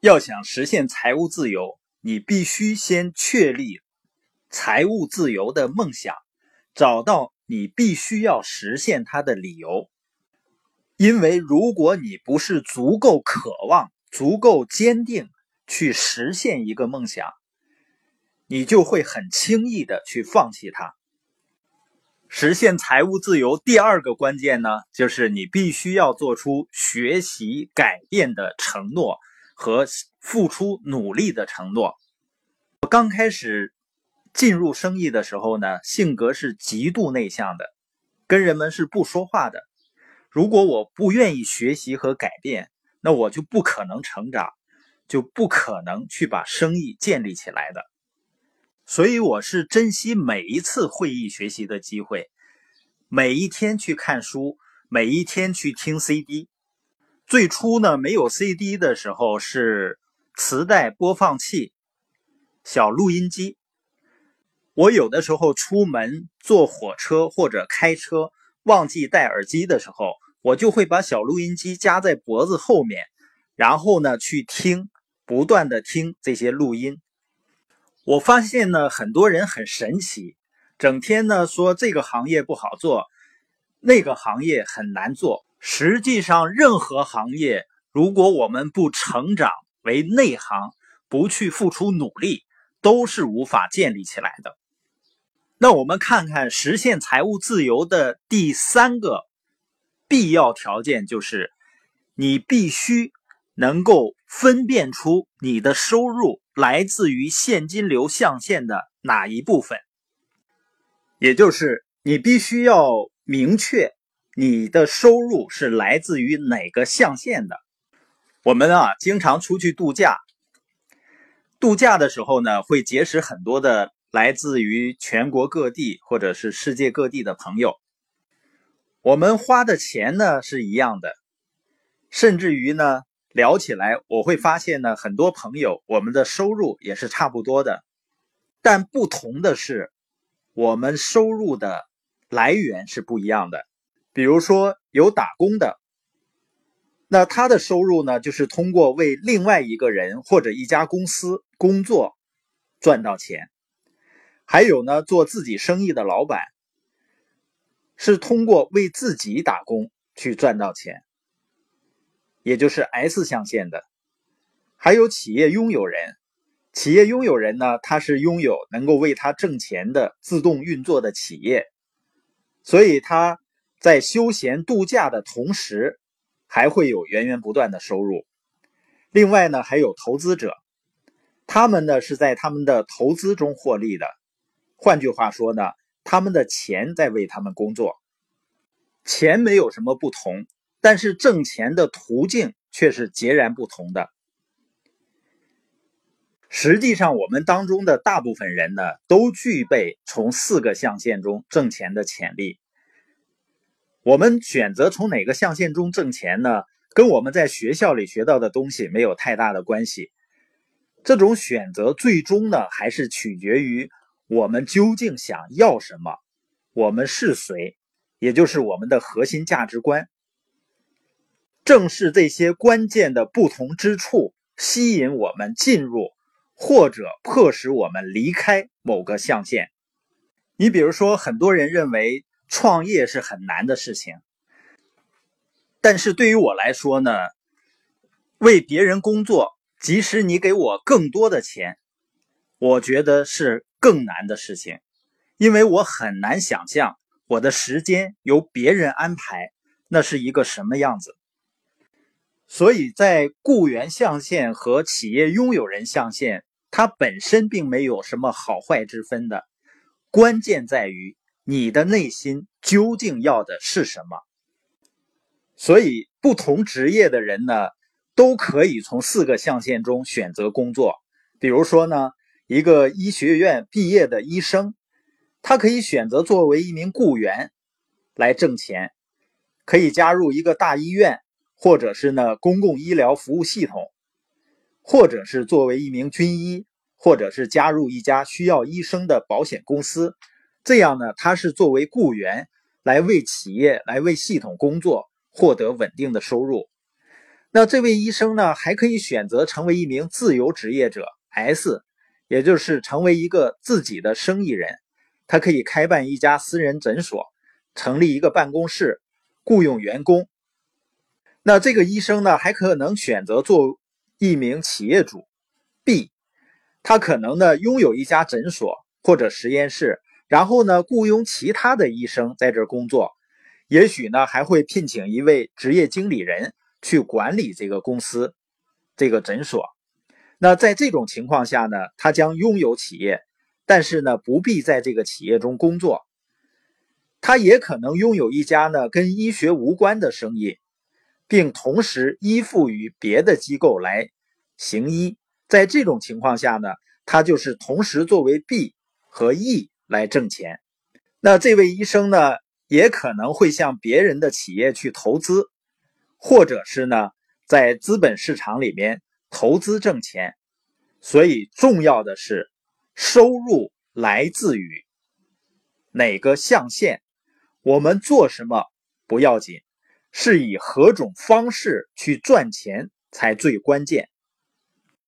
要想实现财务自由，你必须先确立财务自由的梦想，找到你必须要实现它的理由。因为如果你不是足够渴望、足够坚定去实现一个梦想，你就会很轻易的去放弃它。实现财务自由第二个关键呢，就是你必须要做出学习改变的承诺。和付出努力的承诺。我刚开始进入生意的时候呢，性格是极度内向的，跟人们是不说话的。如果我不愿意学习和改变，那我就不可能成长，就不可能去把生意建立起来的。所以我是珍惜每一次会议学习的机会，每一天去看书，每一天去听 CD。最初呢，没有 CD 的时候是磁带播放器、小录音机。我有的时候出门坐火车或者开车忘记戴耳机的时候，我就会把小录音机夹在脖子后面，然后呢去听，不断的听这些录音。我发现呢，很多人很神奇，整天呢说这个行业不好做，那个行业很难做。实际上，任何行业，如果我们不成长为内行，不去付出努力，都是无法建立起来的。那我们看看实现财务自由的第三个必要条件，就是你必须能够分辨出你的收入来自于现金流象限的哪一部分，也就是你必须要明确。你的收入是来自于哪个象限的？我们啊，经常出去度假。度假的时候呢，会结识很多的来自于全国各地或者是世界各地的朋友。我们花的钱呢是一样的，甚至于呢聊起来，我会发现呢，很多朋友我们的收入也是差不多的，但不同的是，我们收入的来源是不一样的。比如说有打工的，那他的收入呢，就是通过为另外一个人或者一家公司工作赚到钱；还有呢，做自己生意的老板是通过为自己打工去赚到钱，也就是 S 象限的；还有企业拥有人，企业拥有人呢，他是拥有能够为他挣钱的自动运作的企业，所以他。在休闲度假的同时，还会有源源不断的收入。另外呢，还有投资者，他们呢是在他们的投资中获利的。换句话说呢，他们的钱在为他们工作。钱没有什么不同，但是挣钱的途径却是截然不同的。实际上，我们当中的大部分人呢，都具备从四个象限中挣钱的潜力。我们选择从哪个象限中挣钱呢？跟我们在学校里学到的东西没有太大的关系。这种选择最终呢，还是取决于我们究竟想要什么，我们是谁，也就是我们的核心价值观。正是这些关键的不同之处，吸引我们进入，或者迫使我们离开某个象限。你比如说，很多人认为。创业是很难的事情，但是对于我来说呢，为别人工作，即使你给我更多的钱，我觉得是更难的事情，因为我很难想象我的时间由别人安排，那是一个什么样子。所以在雇员象限和企业拥有人象限，它本身并没有什么好坏之分的，关键在于。你的内心究竟要的是什么？所以，不同职业的人呢，都可以从四个象限中选择工作。比如说呢，一个医学院毕业的医生，他可以选择作为一名雇员来挣钱，可以加入一个大医院，或者是呢公共医疗服务系统，或者是作为一名军医，或者是加入一家需要医生的保险公司。这样呢，他是作为雇员来为企业、来为系统工作，获得稳定的收入。那这位医生呢，还可以选择成为一名自由职业者 S，也就是成为一个自己的生意人。他可以开办一家私人诊所，成立一个办公室，雇佣员工。那这个医生呢，还可能选择做一名企业主 B，他可能呢拥有一家诊所或者实验室，然后呢雇佣其他的医生在这工作，也许呢还会聘请一位职业经理人去管理这个公司、这个诊所。那在这种情况下呢，他将拥有企业，但是呢不必在这个企业中工作。他也可能拥有一家呢跟医学无关的生意。并同时依附于别的机构来行医，在这种情况下呢，他就是同时作为 B 和 E 来挣钱。那这位医生呢，也可能会向别人的企业去投资，或者是呢，在资本市场里面投资挣钱。所以重要的是，收入来自于哪个象限，我们做什么不要紧。是以何种方式去赚钱才最关键。